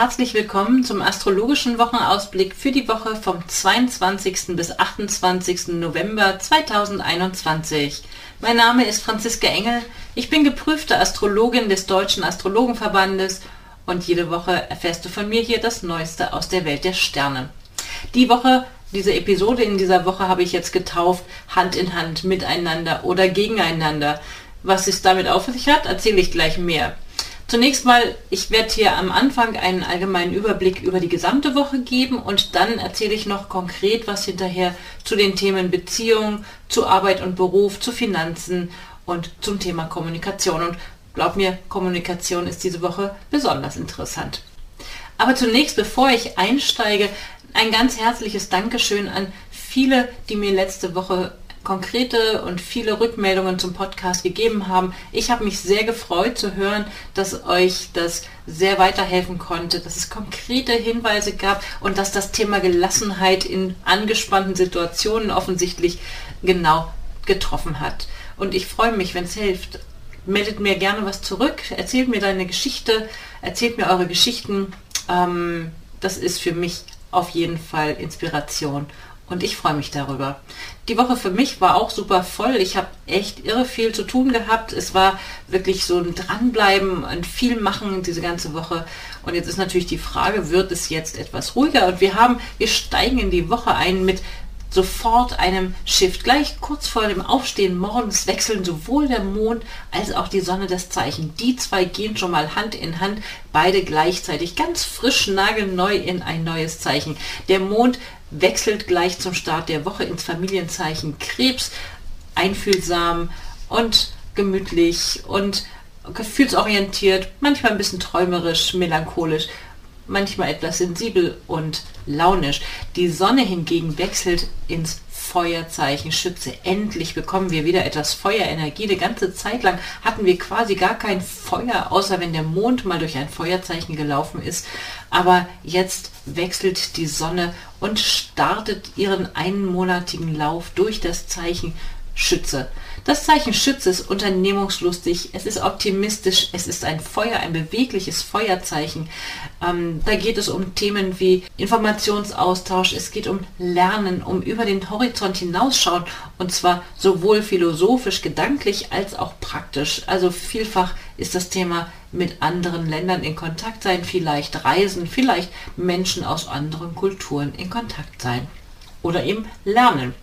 herzlich willkommen zum astrologischen Wochenausblick für die Woche vom 22. bis 28. November 2021. Mein Name ist Franziska Engel, ich bin geprüfte Astrologin des Deutschen Astrologenverbandes und jede Woche erfährst du von mir hier das Neueste aus der Welt der Sterne. Die Woche, diese Episode in dieser Woche habe ich jetzt getauft, Hand in Hand, miteinander oder gegeneinander. Was es damit auf sich hat, erzähle ich gleich mehr. Zunächst mal, ich werde hier am Anfang einen allgemeinen Überblick über die gesamte Woche geben und dann erzähle ich noch konkret was hinterher zu den Themen Beziehung, zu Arbeit und Beruf, zu Finanzen und zum Thema Kommunikation. Und glaub mir, Kommunikation ist diese Woche besonders interessant. Aber zunächst, bevor ich einsteige, ein ganz herzliches Dankeschön an viele, die mir letzte Woche konkrete und viele Rückmeldungen zum Podcast gegeben haben. Ich habe mich sehr gefreut zu hören, dass euch das sehr weiterhelfen konnte, dass es konkrete Hinweise gab und dass das Thema Gelassenheit in angespannten Situationen offensichtlich genau getroffen hat. Und ich freue mich, wenn es hilft. Meldet mir gerne was zurück, erzählt mir deine Geschichte, erzählt mir eure Geschichten. Ähm, das ist für mich auf jeden Fall Inspiration und ich freue mich darüber. Die Woche für mich war auch super voll. Ich habe echt irre viel zu tun gehabt. Es war wirklich so ein Dranbleiben und viel machen diese ganze Woche. Und jetzt ist natürlich die Frage, wird es jetzt etwas ruhiger? Und wir haben, wir steigen in die Woche ein mit sofort einem Shift. Gleich kurz vor dem Aufstehen morgens wechseln sowohl der Mond als auch die Sonne das Zeichen. Die zwei gehen schon mal Hand in Hand, beide gleichzeitig ganz frisch, nagelneu in ein neues Zeichen. Der Mond wechselt gleich zum Start der Woche ins Familienzeichen Krebs, einfühlsam und gemütlich und gefühlsorientiert, manchmal ein bisschen träumerisch, melancholisch, manchmal etwas sensibel und launisch. Die Sonne hingegen wechselt ins Feuerzeichen Schütze. Endlich bekommen wir wieder etwas Feuerenergie. Die ganze Zeit lang hatten wir quasi gar kein Feuer, außer wenn der Mond mal durch ein Feuerzeichen gelaufen ist. Aber jetzt wechselt die Sonne und startet ihren einmonatigen Lauf durch das Zeichen Schütze. Das Zeichen Schütze ist unternehmungslustig, es ist optimistisch, es ist ein Feuer, ein bewegliches Feuerzeichen. Ähm, da geht es um Themen wie Informationsaustausch, es geht um Lernen, um über den Horizont hinausschauen und zwar sowohl philosophisch, gedanklich als auch praktisch. Also vielfach ist das Thema mit anderen Ländern in Kontakt sein, vielleicht reisen, vielleicht Menschen aus anderen Kulturen in Kontakt sein oder eben lernen.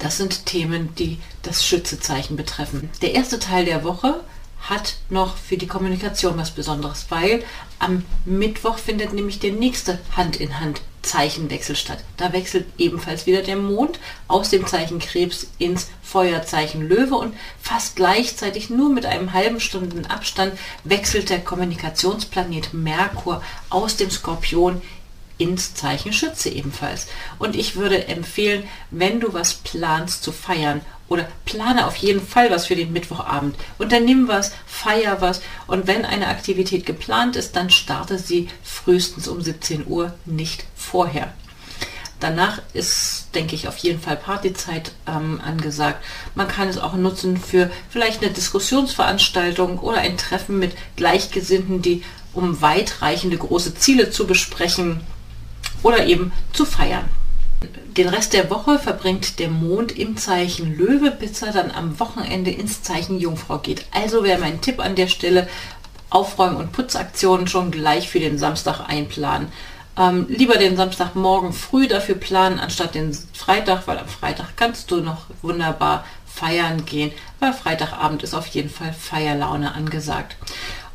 Das sind Themen, die das Schützezeichen betreffen. Der erste Teil der Woche hat noch für die Kommunikation was Besonderes, weil am Mittwoch findet nämlich der nächste Hand in Hand Zeichenwechsel statt. Da wechselt ebenfalls wieder der Mond aus dem Zeichen Krebs ins Feuerzeichen Löwe und fast gleichzeitig nur mit einem halben Stunden Abstand wechselt der Kommunikationsplanet Merkur aus dem Skorpion ins Zeichen Schütze ebenfalls. Und ich würde empfehlen, wenn du was planst zu feiern oder plane auf jeden Fall was für den Mittwochabend. Unternimm was, feier was und wenn eine Aktivität geplant ist, dann starte sie frühestens um 17 Uhr, nicht vorher. Danach ist, denke ich, auf jeden Fall Partyzeit ähm, angesagt. Man kann es auch nutzen für vielleicht eine Diskussionsveranstaltung oder ein Treffen mit Gleichgesinnten, die um weitreichende große Ziele zu besprechen oder eben zu feiern. Den Rest der Woche verbringt der Mond im Zeichen Löwe, bis er dann am Wochenende ins Zeichen Jungfrau geht. Also wäre mein Tipp an der Stelle, Aufräumen- und Putzaktionen schon gleich für den Samstag einplanen. Ähm, lieber den Samstagmorgen früh dafür planen, anstatt den Freitag, weil am Freitag kannst du noch wunderbar feiern gehen, weil Freitagabend ist auf jeden Fall Feierlaune angesagt.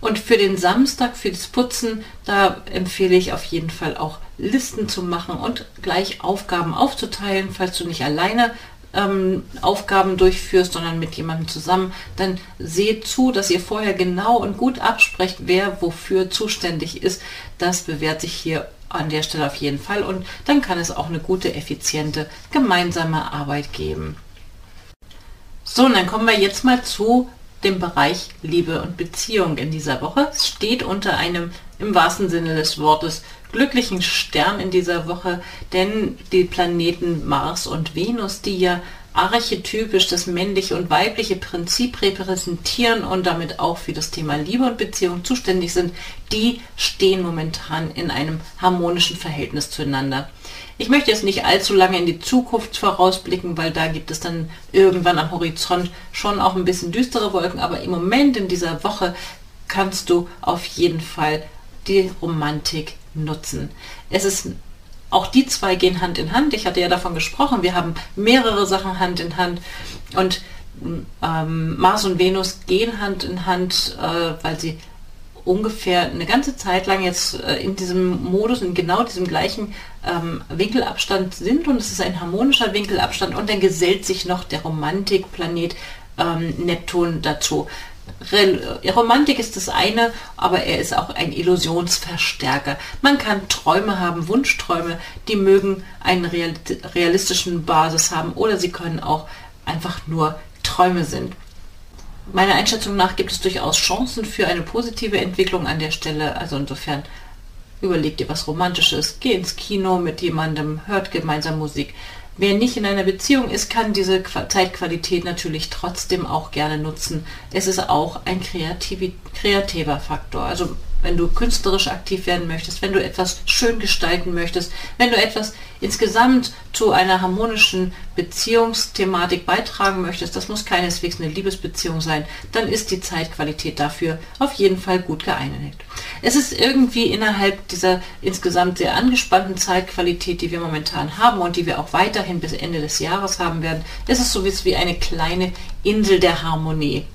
Und für den Samstag, für das Putzen, da empfehle ich auf jeden Fall auch Listen zu machen und gleich Aufgaben aufzuteilen, falls du nicht alleine ähm, Aufgaben durchführst, sondern mit jemandem zusammen, dann seht zu, dass ihr vorher genau und gut absprecht, wer wofür zuständig ist. Das bewährt sich hier an der Stelle auf jeden Fall und dann kann es auch eine gute, effiziente gemeinsame Arbeit geben. So, und dann kommen wir jetzt mal zu dem Bereich Liebe und Beziehung in dieser Woche. Es steht unter einem im wahrsten Sinne des Wortes glücklichen Stern in dieser Woche, denn die Planeten Mars und Venus, die ja archetypisch das männliche und weibliche Prinzip repräsentieren und damit auch für das Thema Liebe und Beziehung zuständig sind, die stehen momentan in einem harmonischen Verhältnis zueinander. Ich möchte jetzt nicht allzu lange in die Zukunft vorausblicken, weil da gibt es dann irgendwann am Horizont schon auch ein bisschen düstere Wolken, aber im Moment in dieser Woche kannst du auf jeden Fall die Romantik nutzen. Es ist auch die zwei gehen Hand in Hand. Ich hatte ja davon gesprochen, wir haben mehrere Sachen Hand in Hand und ähm, Mars und Venus gehen Hand in Hand, äh, weil sie ungefähr eine ganze Zeit lang jetzt äh, in diesem Modus, in genau diesem gleichen ähm, Winkelabstand sind und es ist ein harmonischer Winkelabstand und dann gesellt sich noch der Romantikplanet ähm, Neptun dazu. Romantik ist das eine, aber er ist auch ein Illusionsverstärker. Man kann Träume haben, Wunschträume, die mögen einen realistischen Basis haben oder sie können auch einfach nur Träume sind. Meiner Einschätzung nach gibt es durchaus Chancen für eine positive Entwicklung an der Stelle. Also insofern überleg dir was Romantisches, geh ins Kino mit jemandem, hört gemeinsam Musik. Wer nicht in einer Beziehung ist, kann diese Zeitqualität natürlich trotzdem auch gerne nutzen. Es ist auch ein kreativer Faktor. Also wenn du künstlerisch aktiv werden möchtest, wenn du etwas schön gestalten möchtest, wenn du etwas insgesamt zu einer harmonischen Beziehungsthematik beitragen möchtest, das muss keineswegs eine Liebesbeziehung sein, dann ist die Zeitqualität dafür auf jeden Fall gut geeignet. Es ist irgendwie innerhalb dieser insgesamt sehr angespannten Zeitqualität, die wir momentan haben und die wir auch weiterhin bis Ende des Jahres haben werden, ist es so wie eine kleine Insel der Harmonie.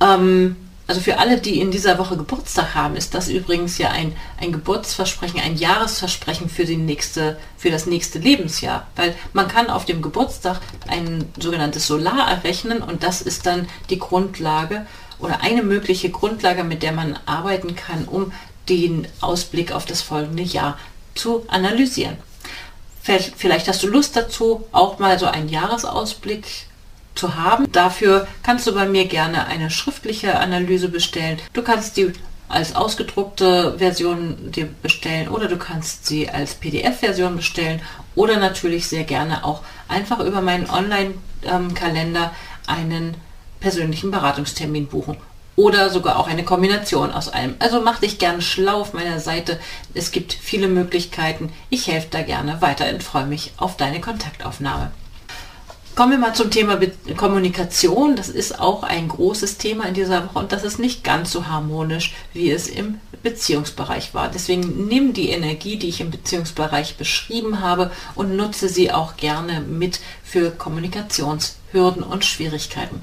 Ähm, also für alle, die in dieser Woche Geburtstag haben, ist das übrigens ja ein, ein Geburtsversprechen, ein Jahresversprechen für, die nächste, für das nächste Lebensjahr. Weil man kann auf dem Geburtstag ein sogenanntes Solar errechnen und das ist dann die Grundlage oder eine mögliche Grundlage, mit der man arbeiten kann, um den Ausblick auf das folgende Jahr zu analysieren. Vielleicht hast du Lust dazu, auch mal so einen Jahresausblick zu haben. Dafür kannst du bei mir gerne eine schriftliche Analyse bestellen. Du kannst die als ausgedruckte Version dir bestellen oder du kannst sie als PDF-Version bestellen oder natürlich sehr gerne auch einfach über meinen Online-Kalender einen persönlichen Beratungstermin buchen oder sogar auch eine Kombination aus allem. Also mach dich gerne schlau auf meiner Seite. Es gibt viele Möglichkeiten. Ich helfe da gerne weiter und freue mich auf deine Kontaktaufnahme. Kommen wir mal zum Thema Kommunikation. Das ist auch ein großes Thema in dieser Woche und das ist nicht ganz so harmonisch, wie es im Beziehungsbereich war. Deswegen nimm die Energie, die ich im Beziehungsbereich beschrieben habe und nutze sie auch gerne mit für Kommunikationshürden und Schwierigkeiten.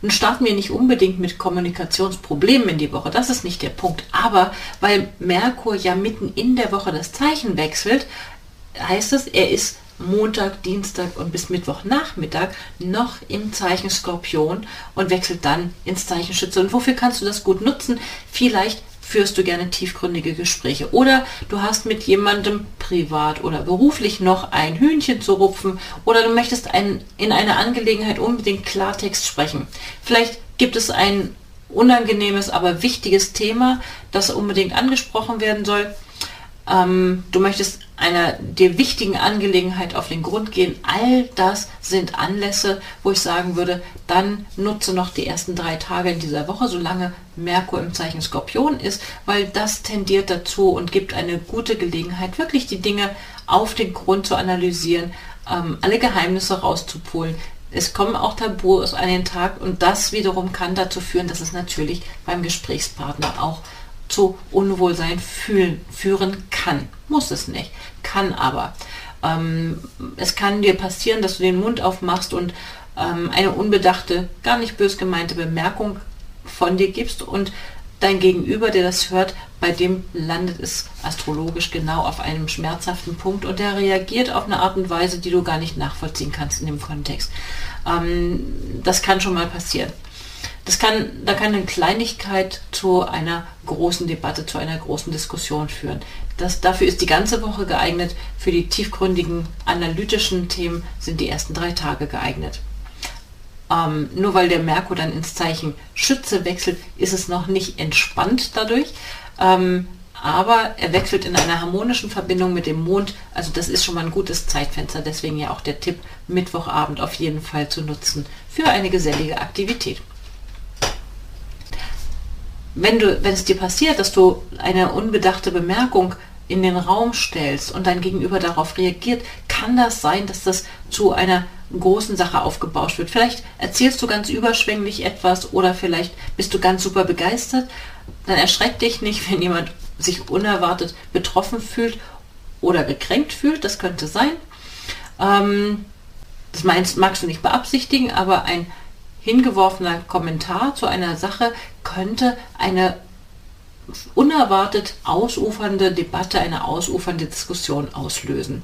Nun starten wir nicht unbedingt mit Kommunikationsproblemen in die Woche, das ist nicht der Punkt. Aber weil Merkur ja mitten in der Woche das Zeichen wechselt, heißt es, er ist Montag, Dienstag und bis Mittwochnachmittag noch im Zeichen Skorpion und wechselt dann ins Zeichen Schütze. Und wofür kannst du das gut nutzen? Vielleicht führst du gerne tiefgründige Gespräche oder du hast mit jemandem privat oder beruflich noch ein Hühnchen zu rupfen oder du möchtest ein, in einer Angelegenheit unbedingt Klartext sprechen. Vielleicht gibt es ein unangenehmes, aber wichtiges Thema, das unbedingt angesprochen werden soll ähm, du möchtest einer dir wichtigen Angelegenheit auf den Grund gehen. All das sind Anlässe, wo ich sagen würde, dann nutze noch die ersten drei Tage in dieser Woche, solange Merkur im Zeichen Skorpion ist, weil das tendiert dazu und gibt eine gute Gelegenheit, wirklich die Dinge auf den Grund zu analysieren, ähm, alle Geheimnisse rauszupolen. Es kommen auch Tabus an den Tag und das wiederum kann dazu führen, dass es natürlich beim Gesprächspartner auch zu Unwohlsein fühlen, führen kann. Muss es nicht, kann aber. Ähm, es kann dir passieren, dass du den Mund aufmachst und ähm, eine unbedachte, gar nicht bös gemeinte Bemerkung von dir gibst und dein Gegenüber, der das hört, bei dem landet es astrologisch genau auf einem schmerzhaften Punkt und der reagiert auf eine Art und Weise, die du gar nicht nachvollziehen kannst in dem Kontext. Ähm, das kann schon mal passieren. Das kann, da kann eine Kleinigkeit zu einer großen Debatte, zu einer großen Diskussion führen. Das, dafür ist die ganze Woche geeignet. Für die tiefgründigen analytischen Themen sind die ersten drei Tage geeignet. Ähm, nur weil der Merkur dann ins Zeichen Schütze wechselt, ist es noch nicht entspannt dadurch. Ähm, aber er wechselt in einer harmonischen Verbindung mit dem Mond. Also das ist schon mal ein gutes Zeitfenster. Deswegen ja auch der Tipp, Mittwochabend auf jeden Fall zu nutzen für eine gesellige Aktivität. Wenn, du, wenn es dir passiert, dass du eine unbedachte Bemerkung in den Raum stellst und dein Gegenüber darauf reagiert, kann das sein, dass das zu einer großen Sache aufgebauscht wird. Vielleicht erzählst du ganz überschwänglich etwas oder vielleicht bist du ganz super begeistert. Dann erschreckt dich nicht, wenn jemand sich unerwartet betroffen fühlt oder gekränkt fühlt. Das könnte sein. Ähm, das meinst, magst du nicht beabsichtigen, aber ein hingeworfener Kommentar zu einer Sache könnte eine unerwartet ausufernde Debatte, eine ausufernde Diskussion auslösen.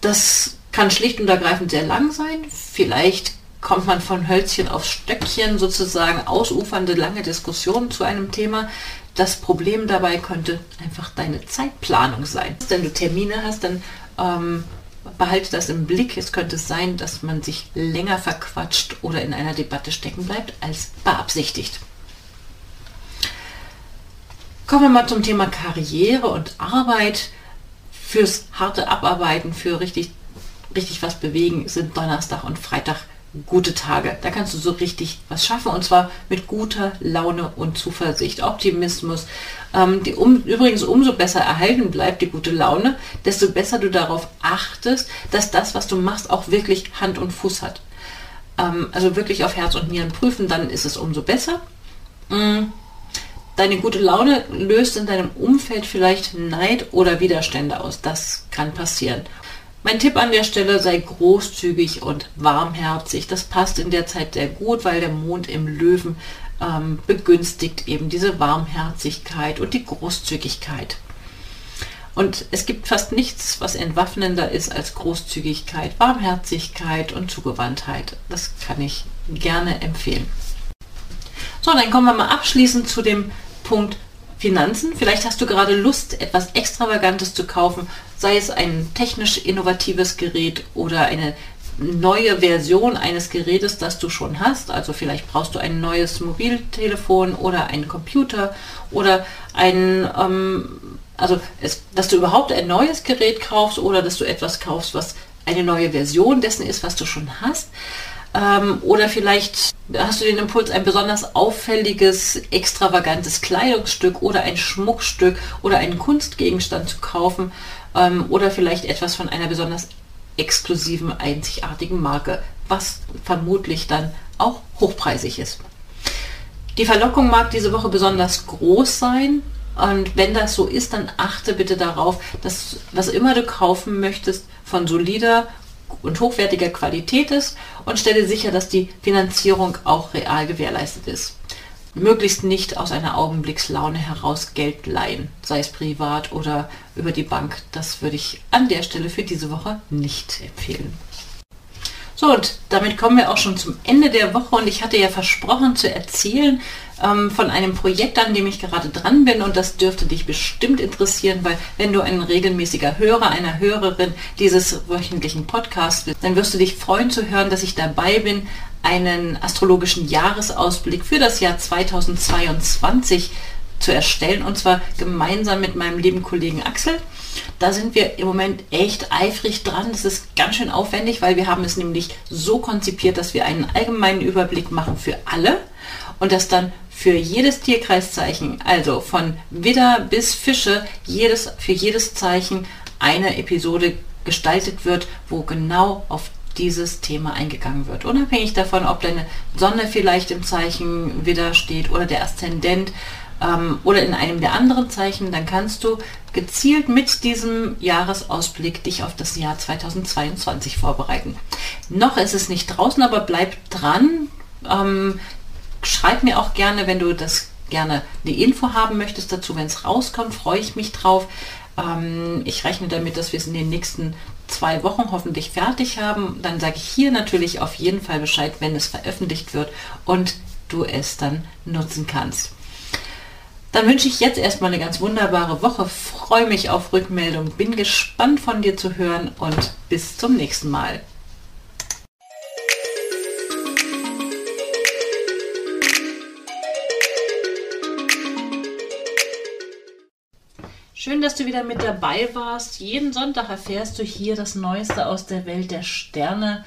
Das kann schlicht und ergreifend sehr lang sein. Vielleicht kommt man von Hölzchen auf Stöckchen, sozusagen ausufernde lange Diskussionen zu einem Thema. Das Problem dabei könnte einfach deine Zeitplanung sein. Wenn du Termine hast, dann ähm, behalte das im Blick. Es könnte sein, dass man sich länger verquatscht oder in einer Debatte stecken bleibt als beabsichtigt. Kommen wir mal zum Thema Karriere und Arbeit. Fürs harte Abarbeiten, für richtig, richtig was bewegen sind Donnerstag und Freitag gute Tage. Da kannst du so richtig was schaffen und zwar mit guter Laune und Zuversicht, Optimismus. Ähm, die, um, übrigens, umso besser erhalten bleibt die gute Laune, desto besser du darauf achtest, dass das, was du machst, auch wirklich Hand und Fuß hat. Ähm, also wirklich auf Herz und Nieren prüfen, dann ist es umso besser. Mhm. Deine gute Laune löst in deinem Umfeld vielleicht Neid oder Widerstände aus. Das kann passieren. Mein Tipp an der Stelle sei großzügig und warmherzig. Das passt in der Zeit sehr gut, weil der Mond im Löwen ähm, begünstigt eben diese Warmherzigkeit und die Großzügigkeit. Und es gibt fast nichts, was entwaffnender ist als Großzügigkeit, Warmherzigkeit und Zugewandtheit. Das kann ich gerne empfehlen. So, dann kommen wir mal abschließend zu dem Punkt Finanzen. Vielleicht hast du gerade Lust, etwas Extravagantes zu kaufen, sei es ein technisch innovatives Gerät oder eine neue Version eines Gerätes, das du schon hast. Also vielleicht brauchst du ein neues Mobiltelefon oder einen Computer oder ein, ähm, also es, dass du überhaupt ein neues Gerät kaufst oder dass du etwas kaufst, was eine neue Version dessen ist, was du schon hast. Ähm, oder vielleicht hast du den Impuls, ein besonders auffälliges, extravagantes Kleidungsstück oder ein Schmuckstück oder einen Kunstgegenstand zu kaufen ähm, oder vielleicht etwas von einer besonders exklusiven, einzigartigen Marke, was vermutlich dann auch hochpreisig ist. Die Verlockung mag diese Woche besonders groß sein. Und wenn das so ist, dann achte bitte darauf, dass was immer du kaufen möchtest, von solider und hochwertiger Qualität ist und stelle sicher, dass die Finanzierung auch real gewährleistet ist. Möglichst nicht aus einer Augenblickslaune heraus Geld leihen, sei es privat oder über die Bank. Das würde ich an der Stelle für diese Woche nicht empfehlen. So, und damit kommen wir auch schon zum Ende der Woche. Und ich hatte ja versprochen zu erzählen ähm, von einem Projekt, an dem ich gerade dran bin. Und das dürfte dich bestimmt interessieren, weil wenn du ein regelmäßiger Hörer, einer Hörerin dieses wöchentlichen Podcasts bist, dann wirst du dich freuen zu hören, dass ich dabei bin, einen astrologischen Jahresausblick für das Jahr 2022 zu erstellen. Und zwar gemeinsam mit meinem lieben Kollegen Axel. Da sind wir im Moment echt eifrig dran. Das ist ganz schön aufwendig, weil wir haben es nämlich so konzipiert, dass wir einen allgemeinen Überblick machen für alle und das dann für jedes Tierkreiszeichen, also von Widder bis Fische, jedes, für jedes Zeichen eine Episode gestaltet wird, wo genau auf dieses Thema eingegangen wird. Unabhängig davon, ob deine Sonne vielleicht im Zeichen Widder steht oder der Aszendent ähm, oder in einem der anderen Zeichen, dann kannst du gezielt mit diesem Jahresausblick dich auf das Jahr 2022 vorbereiten. Noch ist es nicht draußen, aber bleib dran. Ähm, schreib mir auch gerne, wenn du das gerne die Info haben möchtest dazu, wenn es rauskommt, freue ich mich drauf. Ähm, ich rechne damit, dass wir es in den nächsten zwei Wochen hoffentlich fertig haben. Dann sage ich hier natürlich auf jeden Fall Bescheid, wenn es veröffentlicht wird und du es dann nutzen kannst. Dann wünsche ich jetzt erstmal eine ganz wunderbare Woche, freue mich auf Rückmeldung, bin gespannt von dir zu hören und bis zum nächsten Mal. Schön, dass du wieder mit dabei warst. Jeden Sonntag erfährst du hier das Neueste aus der Welt der Sterne.